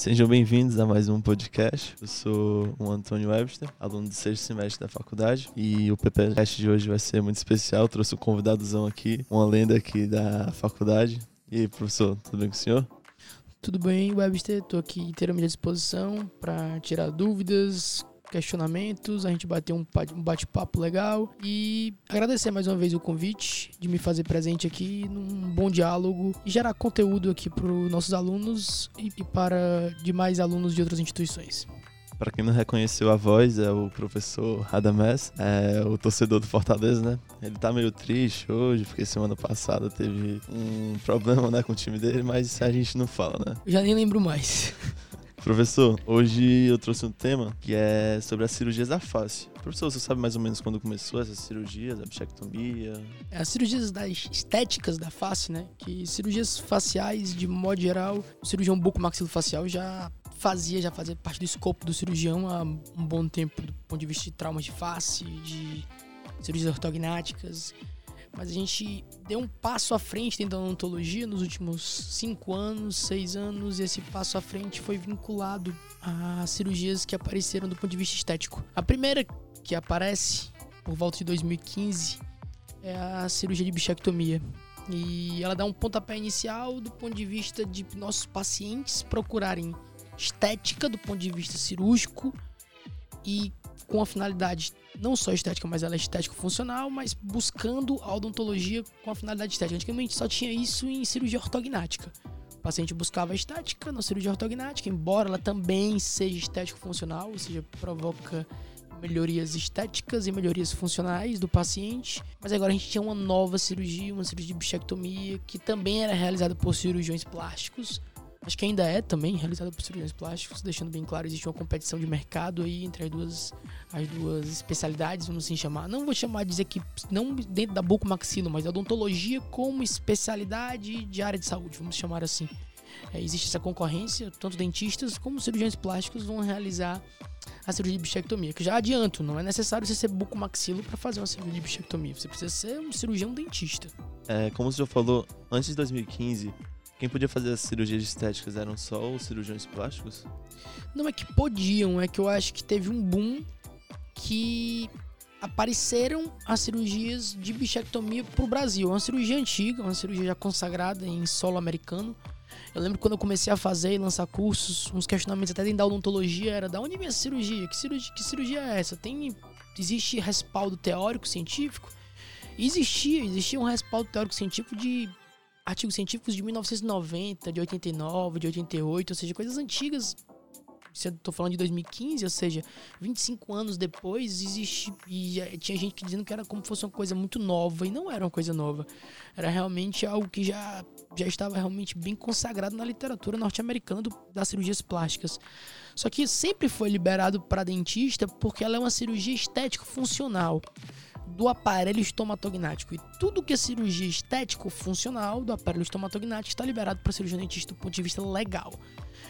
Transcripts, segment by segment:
Sejam bem-vindos a mais um podcast. Eu sou o Antônio Webster, aluno do sexto semestre da faculdade. E o PPcast de hoje vai ser muito especial. trouxe um convidadozão aqui, uma lenda aqui da faculdade. E aí, professor, tudo bem com o senhor? Tudo bem, Webster? Estou aqui inteiramente à disposição para tirar dúvidas, questionamentos, a gente bater um bate-papo legal e agradecer mais uma vez o convite de me fazer presente aqui num bom diálogo e gerar conteúdo aqui para os nossos alunos e para demais alunos de outras instituições. Para quem não reconheceu a voz, é o professor Radamés, é o torcedor do Fortaleza, né? Ele tá meio triste hoje, porque semana passada teve um problema né, com o time dele, mas a gente não fala, né? Eu já nem lembro mais. Professor, hoje eu trouxe um tema que é sobre as cirurgias da face. Professor, você sabe mais ou menos quando começou essas cirurgias, a bichectomia? É, as cirurgias das estéticas da face, né? Que cirurgias faciais, de modo geral, o cirurgião bucomaxilofacial já fazia, já fazia parte do escopo do cirurgião há um bom tempo, do ponto de vista de traumas de face, de cirurgias ortognáticas mas a gente deu um passo à frente dentro da odontologia nos últimos cinco anos, seis anos, e esse passo à frente foi vinculado a cirurgias que apareceram do ponto de vista estético. A primeira que aparece por volta de 2015 é a cirurgia de bichectomia. E ela dá um pontapé inicial do ponto de vista de nossos pacientes procurarem estética do ponto de vista cirúrgico e com a finalidade não só estética, mas ela é estético funcional, mas buscando a odontologia com a finalidade estética. Antigamente só tinha isso em cirurgia ortognática. O paciente buscava estética na cirurgia ortognática, embora ela também seja estético funcional, ou seja, provoca melhorias estéticas e melhorias funcionais do paciente. Mas agora a gente tinha uma nova cirurgia, uma cirurgia de bichectomia, que também era realizada por cirurgiões plásticos acho que ainda é também realizada por cirurgiões plásticos, deixando bem claro, existe uma competição de mercado aí entre as duas, as duas especialidades, vamos assim chamar. Não vou chamar de dizer que, não dentro da bucomaxilo, mas da odontologia como especialidade de área de saúde, vamos chamar assim. É, existe essa concorrência, tanto dentistas como cirurgiões plásticos vão realizar a cirurgia de bichectomia, que já adianto, não é necessário você ser bucomaxilo para fazer uma cirurgia de bichectomia, você precisa ser um cirurgião dentista. É, como o senhor falou, antes de 2015, quem podia fazer as cirurgias estéticas eram só os cirurgiões plásticos? Não é que podiam, é que eu acho que teve um boom que apareceram as cirurgias de bichectomia pro Brasil. É uma cirurgia antiga, uma cirurgia já consagrada em solo americano. Eu lembro quando eu comecei a fazer e lançar cursos, uns questionamentos até dentro da odontologia era da onde vem essa cirurgia? Que cirurgia, que cirurgia é essa? Tem existe respaldo teórico científico? Existia, existia um respaldo teórico científico de artigos científicos de 1990, de 89, de 88, ou seja, coisas antigas. Estou falando de 2015, ou seja, 25 anos depois, existe. E tinha gente dizendo que era como se fosse uma coisa muito nova, e não era uma coisa nova. Era realmente algo que já, já estava realmente bem consagrado na literatura norte-americana das cirurgias plásticas. Só que sempre foi liberado para dentista porque ela é uma cirurgia estético funcional do aparelho estomatognático. E tudo que é cirurgia estético funcional do aparelho estomatognático está liberado para cirurgia dentista do ponto de vista legal.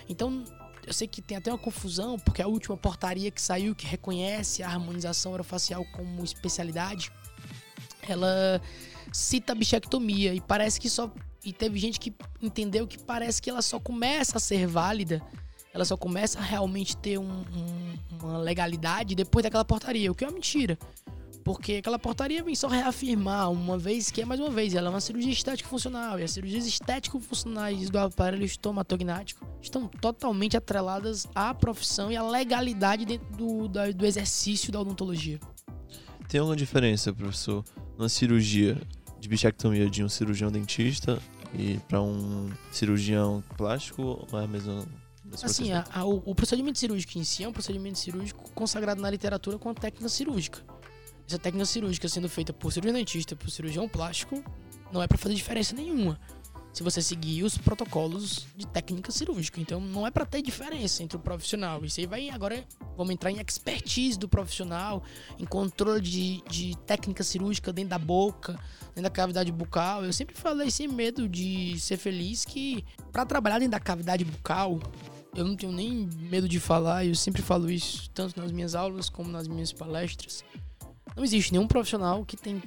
Então, eu sei que tem até uma confusão, porque a última portaria que saiu, que reconhece a harmonização orofacial como especialidade, ela cita a bichectomia e parece que só. E teve gente que entendeu que parece que ela só começa a ser válida, ela só começa a realmente ter um, um, uma legalidade depois daquela portaria, o que é uma mentira. Porque aquela portaria vem só reafirmar uma vez que é mais uma vez, ela é uma cirurgia estética funcional. E as cirurgias estético-funcionais do aparelho estomatognático estão totalmente atreladas à profissão e à legalidade dentro do, do, do exercício da odontologia. Tem alguma diferença, professor, na cirurgia de bichectomia de um cirurgião dentista e para um cirurgião plástico ou é a mesma Assim, a, a, o, procedimento cirúrgico em si é um procedimento cirúrgico consagrado na literatura com técnica cirúrgica essa técnica cirúrgica sendo feita por cirurgião dentista, por cirurgião plástico, não é para fazer diferença nenhuma. Se você seguir os protocolos de técnica cirúrgica. Então não é para ter diferença entre o profissional. Isso aí vai agora. Vamos entrar em expertise do profissional, em controle de, de técnica cirúrgica dentro da boca, dentro da cavidade bucal. Eu sempre falei sem medo de ser feliz que para trabalhar dentro da cavidade bucal, eu não tenho nem medo de falar, eu sempre falo isso, tanto nas minhas aulas como nas minhas palestras. Não existe nenhum profissional que tem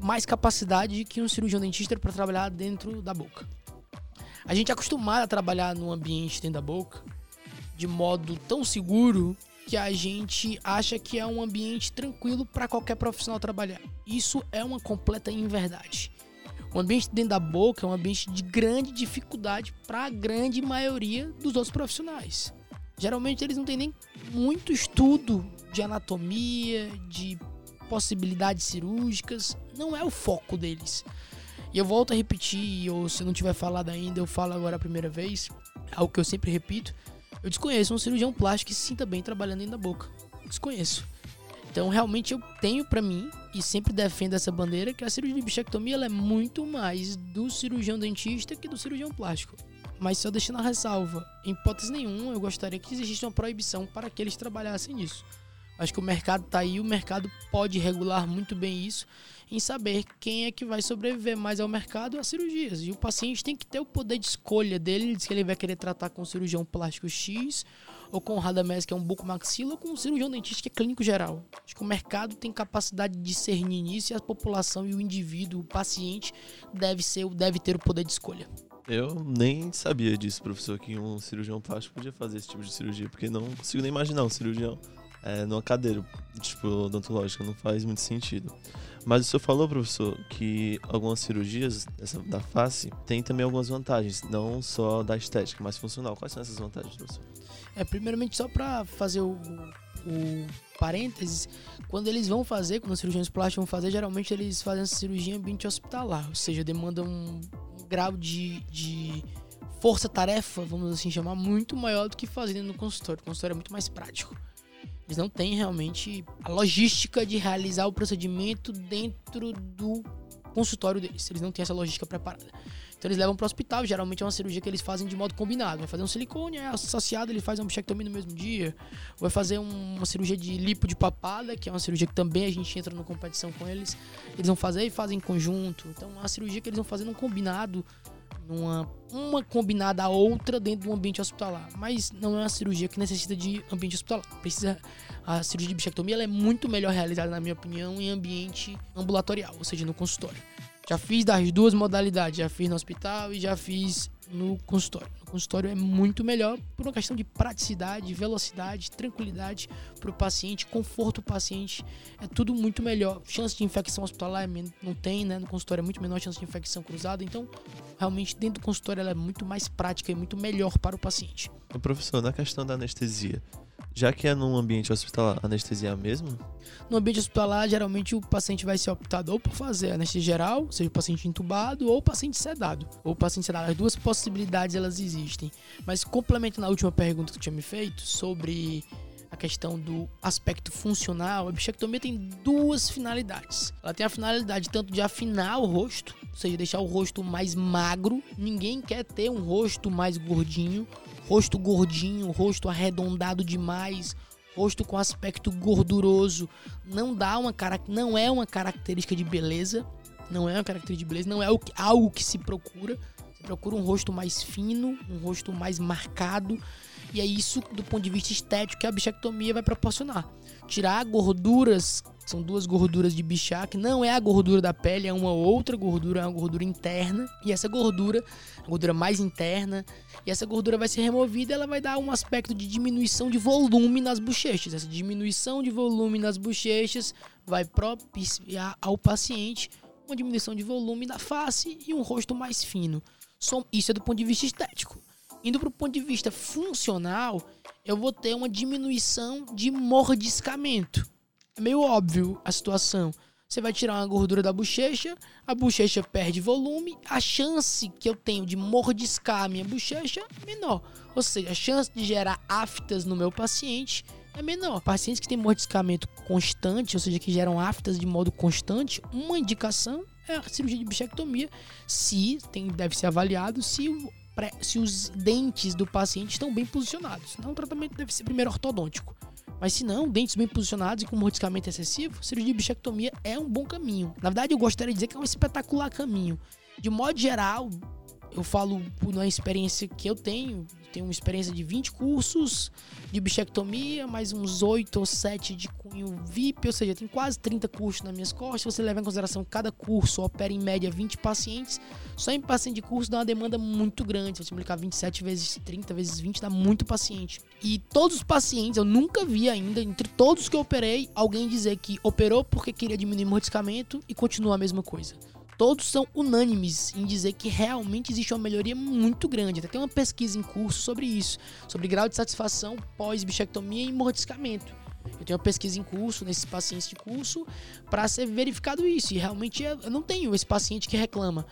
mais capacidade que um cirurgião dentista para trabalhar dentro da boca. A gente é acostumado a trabalhar num ambiente dentro da boca de modo tão seguro que a gente acha que é um ambiente tranquilo para qualquer profissional trabalhar. Isso é uma completa inverdade. O ambiente dentro da boca é um ambiente de grande dificuldade para a grande maioria dos outros profissionais. Geralmente eles não têm nem muito estudo de anatomia, de possibilidades cirúrgicas, não é o foco deles. E eu volto a repetir, ou se não tiver falado ainda, eu falo agora a primeira vez, algo que eu sempre repito. Eu desconheço um cirurgião plástico que se sinta bem trabalhando dentro da boca. Desconheço. Então, realmente, eu tenho para mim, e sempre defendo essa bandeira, que a cirurgia de bichectomia é muito mais do cirurgião dentista que do cirurgião plástico. Mas só deixando a ressalva, em hipótese nenhuma, eu gostaria que existisse uma proibição para que eles trabalhassem nisso. Acho que o mercado está aí, o mercado pode regular muito bem isso, em saber quem é que vai sobreviver mais ao mercado às cirurgias. E o paciente tem que ter o poder de escolha dele, se ele vai querer tratar com cirurgião plástico X, ou com o Radamés, que é um bucomaxila, ou com um cirurgião dentista, que é clínico geral. Acho que o mercado tem capacidade de discernir nisso e a população e o indivíduo, o paciente, deve, ser, deve ter o poder de escolha. Eu nem sabia disso, professor, que um cirurgião plástico podia fazer esse tipo de cirurgia, porque não consigo nem imaginar um cirurgião é, numa cadeira, tipo, odontológica, não faz muito sentido. Mas o senhor falou, professor, que algumas cirurgias da face tem também algumas vantagens, não só da estética, mas funcional. Quais são essas vantagens, professor? É, primeiramente, só para fazer o, o parênteses, quando eles vão fazer, quando os cirurgiões plásticos vão fazer, geralmente eles fazem essa cirurgia em ambiente hospitalar, ou seja, demanda um, um grau de, de força-tarefa, vamos assim chamar, muito maior do que fazendo no consultório. O consultório é muito mais prático. Eles não têm realmente a logística de realizar o procedimento dentro do consultório deles. Eles não têm essa logística preparada. Então eles levam para o hospital, geralmente é uma cirurgia que eles fazem de modo combinado. Vai fazer um silicone, é associado, ele faz uma bichectomia no mesmo dia. Vai fazer um, uma cirurgia de lipo de papada, que é uma cirurgia que também a gente entra na competição com eles. Eles vão fazer e fazem em conjunto. Então é uma cirurgia que eles vão fazer num combinado numa uma combinada a outra dentro do ambiente hospitalar. Mas não é uma cirurgia que necessita de ambiente hospitalar. Precisa a cirurgia de bichectomia ela é muito melhor realizada na minha opinião em ambiente ambulatorial, ou seja, no consultório. Já fiz das duas modalidades, já fiz no hospital e já fiz no consultório. No consultório é muito melhor por uma questão de praticidade, velocidade, tranquilidade para o paciente, conforto do paciente. É tudo muito melhor. Chance de infecção hospitalar é não tem, né? No consultório é muito menor chance de infecção cruzada. Então, realmente, dentro do consultório ela é muito mais prática e muito melhor para o paciente. Professor, na questão da anestesia, já que é num ambiente hospitalar, anestesia mesmo? No ambiente hospitalar, geralmente o paciente vai ser optado ou por fazer anestesia geral, seja o paciente entubado ou o paciente sedado. Ou o paciente sedado. As duas possibilidades elas existem. Mas complementando a última pergunta que tu tinha me feito sobre a questão do aspecto funcional, a bichectomia tem duas finalidades. Ela tem a finalidade tanto de afinar o rosto, ou seja, deixar o rosto mais magro. Ninguém quer ter um rosto mais gordinho rosto gordinho, rosto arredondado demais, rosto com aspecto gorduroso, não dá uma não é uma característica de beleza, não é uma característica de beleza, não é algo que se procura. Você procura um rosto mais fino, um rosto mais marcado, e é isso do ponto de vista estético que a bichectomia vai proporcionar. Tirar gorduras são duas gorduras de bichac, não é a gordura da pele, é uma outra gordura, é uma gordura interna. E essa gordura, a gordura mais interna, e essa gordura vai ser removida, ela vai dar um aspecto de diminuição de volume nas bochechas. Essa diminuição de volume nas bochechas vai propiciar ao paciente uma diminuição de volume da face e um rosto mais fino. Isso é do ponto de vista estético. Indo para o ponto de vista funcional, eu vou ter uma diminuição de mordiscamento. É meio óbvio a situação. Você vai tirar uma gordura da bochecha, a bochecha perde volume, a chance que eu tenho de mordiscar a minha bochecha é menor. Ou seja, a chance de gerar aftas no meu paciente é menor. Pacientes que têm mordiscamento constante, ou seja, que geram aftas de modo constante, uma indicação é a cirurgia de bichectomia, se tem, deve ser avaliado se se os dentes do paciente estão bem posicionados. Não, o tratamento deve ser primeiro ortodôntico. Mas se não, dentes bem posicionados e com mordiscamento excessivo, cirurgia de bichectomia é um bom caminho. Na verdade, eu gostaria de dizer que é um espetacular caminho. De modo geral, eu falo uma experiência que eu tenho, tenho uma experiência de 20 cursos de bichectomia, mais uns 8 ou 7 de cunho VIP, ou seja, tem quase 30 cursos nas minhas costas. Você leva em consideração cada curso opera em média 20 pacientes. Só em paciente de curso dá uma demanda muito grande. Se você multiplicar 27 vezes 30 vezes 20, dá muito paciente. E todos os pacientes, eu nunca vi ainda, entre todos que eu operei, alguém dizer que operou porque queria diminuir o mordiscamento e continua a mesma coisa todos são unânimes em dizer que realmente existe uma melhoria muito grande. Até tem uma pesquisa em curso sobre isso, sobre grau de satisfação pós-bichectomia e mordiscamento. Eu tenho uma pesquisa em curso nesses pacientes de curso para ser verificado isso. E realmente eu não tenho esse paciente que reclama.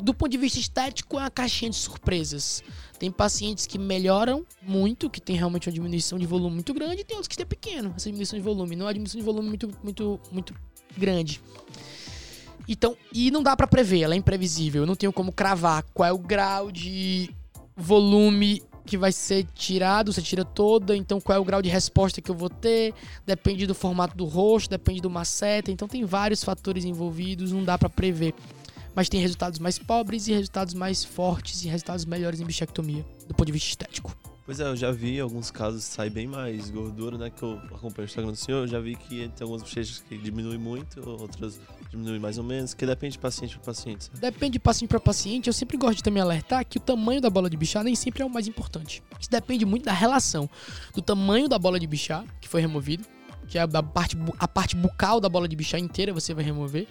Do ponto de vista estético, é uma caixinha de surpresas. Tem pacientes que melhoram muito, que tem realmente uma diminuição de volume muito grande, e tem outros que têm pequeno, essa diminuição de volume. Não é uma diminuição de volume muito, muito, muito grande. Então, e não dá para prever, ela é imprevisível. Eu não tenho como cravar qual é o grau de volume que vai ser tirado, você tira toda, então qual é o grau de resposta que eu vou ter, depende do formato do rosto, depende do maceta, então tem vários fatores envolvidos, não dá para prever. Mas tem resultados mais pobres e resultados mais fortes e resultados melhores em bichectomia, do ponto de vista estético. Pois é, eu já vi alguns casos sai bem mais gordura, né? Que eu acompanho o Instagram do senhor, eu já vi que tem algumas bochechas que diminuem muito, outras diminuem mais ou menos, que depende de paciente para paciente. Sabe? Depende de paciente para paciente. Eu sempre gosto de também alertar que o tamanho da bola de bichar nem sempre é o mais importante. Isso depende muito da relação do tamanho da bola de bichar que foi removido, que é a parte, a parte bucal da bola de bichar inteira você vai remover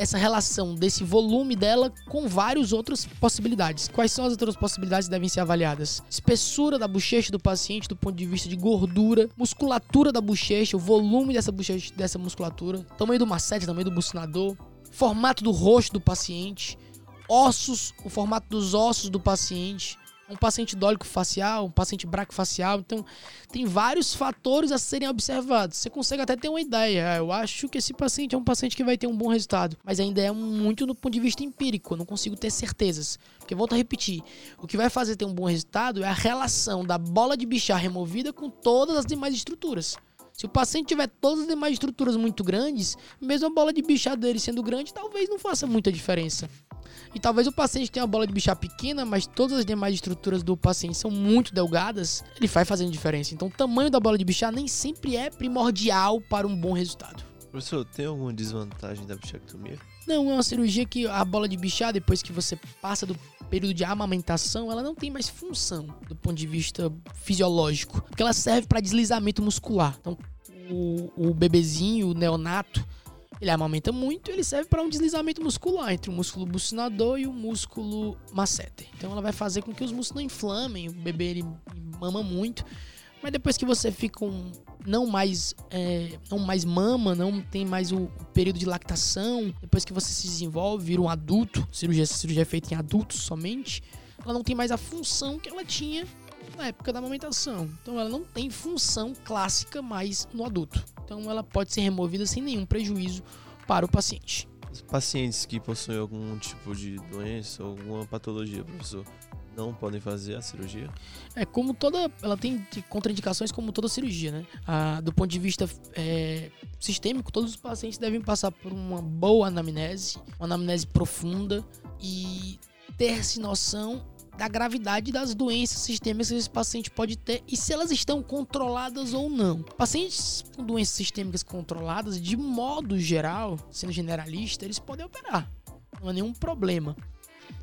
essa relação desse volume dela com várias outras possibilidades. Quais são as outras possibilidades que devem ser avaliadas? Espessura da bochecha do paciente do ponto de vista de gordura, musculatura da bochecha, o volume dessa bochecha, dessa musculatura, tamanho do macete, tamanho do bucinador, formato do rosto do paciente, ossos, o formato dos ossos do paciente, um paciente dólico facial, um paciente braquifacial. Então, tem vários fatores a serem observados. Você consegue até ter uma ideia. Ah, eu acho que esse paciente é um paciente que vai ter um bom resultado, mas ainda é muito no ponto de vista empírico. Eu não consigo ter certezas. Porque, volto a repetir, o que vai fazer ter um bom resultado é a relação da bola de bichar removida com todas as demais estruturas. Se o paciente tiver todas as demais estruturas muito grandes, mesmo a bola de bichar dele sendo grande, talvez não faça muita diferença. E talvez o paciente tenha uma bola de bichar pequena, mas todas as demais estruturas do paciente são muito delgadas, ele vai fazendo diferença. Então o tamanho da bola de bichar nem sempre é primordial para um bom resultado. Professor, tem alguma desvantagem da bichectomia? Não, é uma cirurgia que a bola de bichar, depois que você passa do período de amamentação, ela não tem mais função do ponto de vista fisiológico, porque ela serve para deslizamento muscular. Então, o, o bebezinho, o neonato, ele amamenta muito, ele serve para um deslizamento muscular entre o músculo bucinador e o músculo masseter. Então ela vai fazer com que os músculos não inflamem, o bebê ele mama muito, mas depois que você fica um, não mais é, não mais mama, não tem mais o, período de lactação, depois que você se desenvolve, vira um adulto, cirurgia, cirurgia é feita em adultos somente, ela não tem mais a função que ela tinha na época da amamentação. Então ela não tem função clássica mais no adulto. Então ela pode ser removida sem nenhum prejuízo para o paciente. Os pacientes que possuem algum tipo de doença, alguma patologia, professor, não podem fazer a cirurgia? É como toda. Ela tem contraindicações como toda cirurgia, né? Ah, do ponto de vista é, sistêmico, todos os pacientes devem passar por uma boa anamnese, uma anamnese profunda e ter-se noção da gravidade das doenças sistêmicas que esse paciente pode ter e se elas estão controladas ou não. Pacientes com doenças sistêmicas controladas, de modo geral, sendo generalista, eles podem operar. Não há nenhum problema.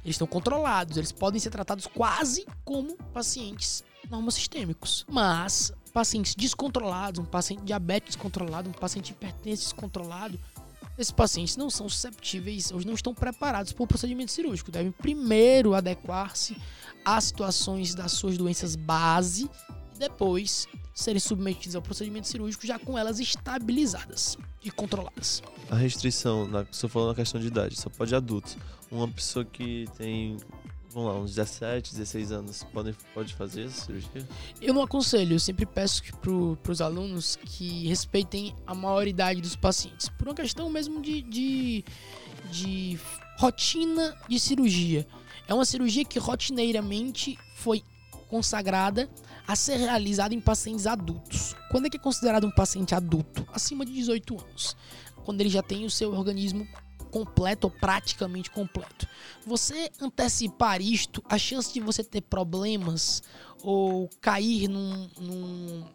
Eles estão controlados, eles podem ser tratados quase como pacientes normosistêmicos. Mas pacientes descontrolados, um paciente diabetes descontrolado, um paciente hipertenso descontrolado, esses pacientes não são susceptíveis ou não estão preparados para o procedimento cirúrgico. Devem primeiro adequar-se às situações das suas doenças base e depois serem submetidos ao procedimento cirúrgico já com elas estabilizadas e controladas. A restrição, na, estou falando na questão de idade, só pode adultos. Uma pessoa que tem vamos lá, uns 17, 16 anos, pode, pode fazer essa cirurgia? Eu não aconselho, eu sempre peço para os alunos que respeitem a maioridade dos pacientes, por uma questão mesmo de, de, de rotina de cirurgia. É uma cirurgia que rotineiramente foi consagrada a ser realizada em pacientes adultos. Quando é que é considerado um paciente adulto? Acima de 18 anos. Quando ele já tem o seu organismo completo ou praticamente completo. Você antecipar isto, a chance de você ter problemas ou cair num, num,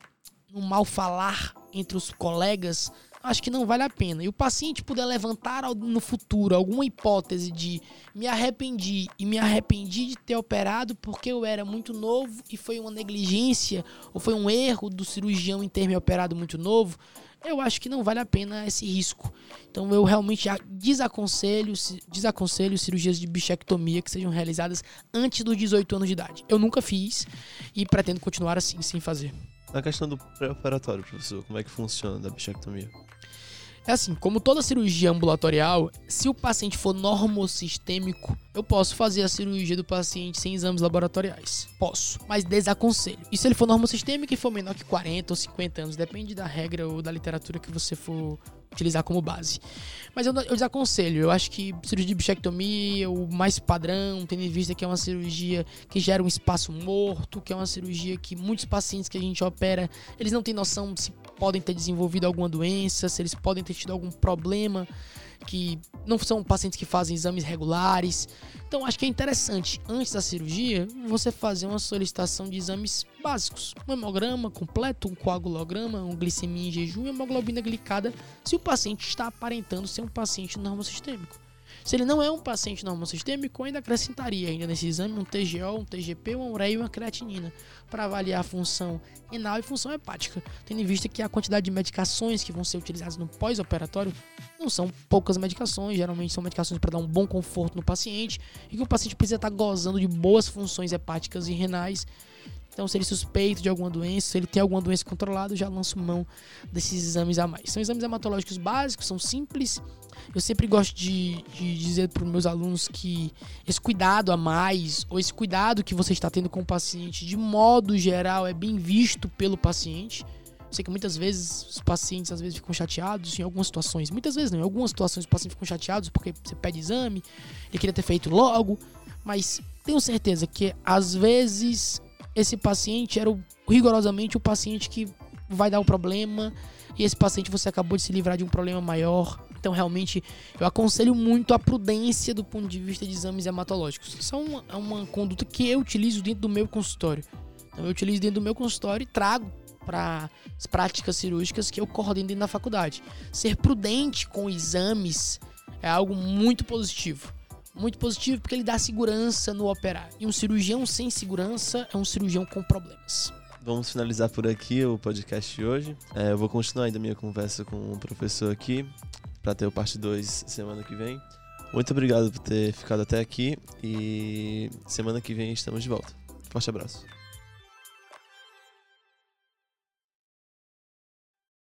num mal falar entre os colegas acho que não vale a pena. E o paciente puder levantar no futuro alguma hipótese de me arrependi e me arrependi de ter operado porque eu era muito novo e foi uma negligência ou foi um erro do cirurgião em ter me operado muito novo, eu acho que não vale a pena esse risco. Então eu realmente desaconselho, desaconselho cirurgias de bichectomia que sejam realizadas antes dos 18 anos de idade. Eu nunca fiz e pretendo continuar assim, sem fazer. Na questão do pré-operatório, professor, como é que funciona da bichectomia? É assim, como toda cirurgia ambulatorial, se o paciente for normosistêmico, eu posso fazer a cirurgia do paciente sem exames laboratoriais. Posso, mas desaconselho. E se ele for normosistêmico e for menor que 40 ou 50 anos, depende da regra ou da literatura que você for utilizar como base. Mas eu, eu desaconselho. Eu acho que cirurgia de bichectomia, o mais padrão, tendo em vista que é uma cirurgia que gera um espaço morto, que é uma cirurgia que muitos pacientes que a gente opera, eles não têm noção se podem ter desenvolvido alguma doença, se eles podem ter tido algum problema que não são pacientes que fazem exames regulares. Então acho que é interessante, antes da cirurgia, você fazer uma solicitação de exames básicos. Um hemograma completo, um coagulograma, um glicemia em jejum e hemoglobina glicada, se o paciente está aparentando ser um paciente normosistêmico. Se ele não é um paciente normosistêmico, ainda acrescentaria ainda nesse exame um TGO, um TGP, uma ureia e uma creatinina para avaliar a função renal e função hepática, tendo em vista que a quantidade de medicações que vão ser utilizadas no pós-operatório não são poucas medicações, geralmente são medicações para dar um bom conforto no paciente e que o paciente precisa estar gozando de boas funções hepáticas e renais então, se ele suspeita de alguma doença, se ele tem alguma doença controlada, eu já lanço mão desses exames a mais. São exames hematológicos básicos, são simples. Eu sempre gosto de, de dizer para os meus alunos que esse cuidado a mais, ou esse cuidado que você está tendo com o paciente, de modo geral, é bem visto pelo paciente. Eu sei que muitas vezes os pacientes às vezes ficam chateados em algumas situações. Muitas vezes não, em algumas situações os pacientes ficam chateados porque você pede exame, ele queria ter feito logo, mas tenho certeza que às vezes esse paciente era o, rigorosamente o paciente que vai dar o problema e esse paciente você acabou de se livrar de um problema maior. Então, realmente, eu aconselho muito a prudência do ponto de vista de exames hematológicos. Isso é uma, é uma conduta que eu utilizo dentro do meu consultório. Então, eu utilizo dentro do meu consultório e trago para as práticas cirúrgicas que eu coordeno dentro da faculdade. Ser prudente com exames é algo muito positivo muito positivo porque ele dá segurança no operar. E um cirurgião sem segurança é um cirurgião com problemas. Vamos finalizar por aqui o podcast de hoje. É, eu vou continuar ainda a minha conversa com o professor aqui, para ter o parte 2 semana que vem. Muito obrigado por ter ficado até aqui e semana que vem estamos de volta. Forte abraço.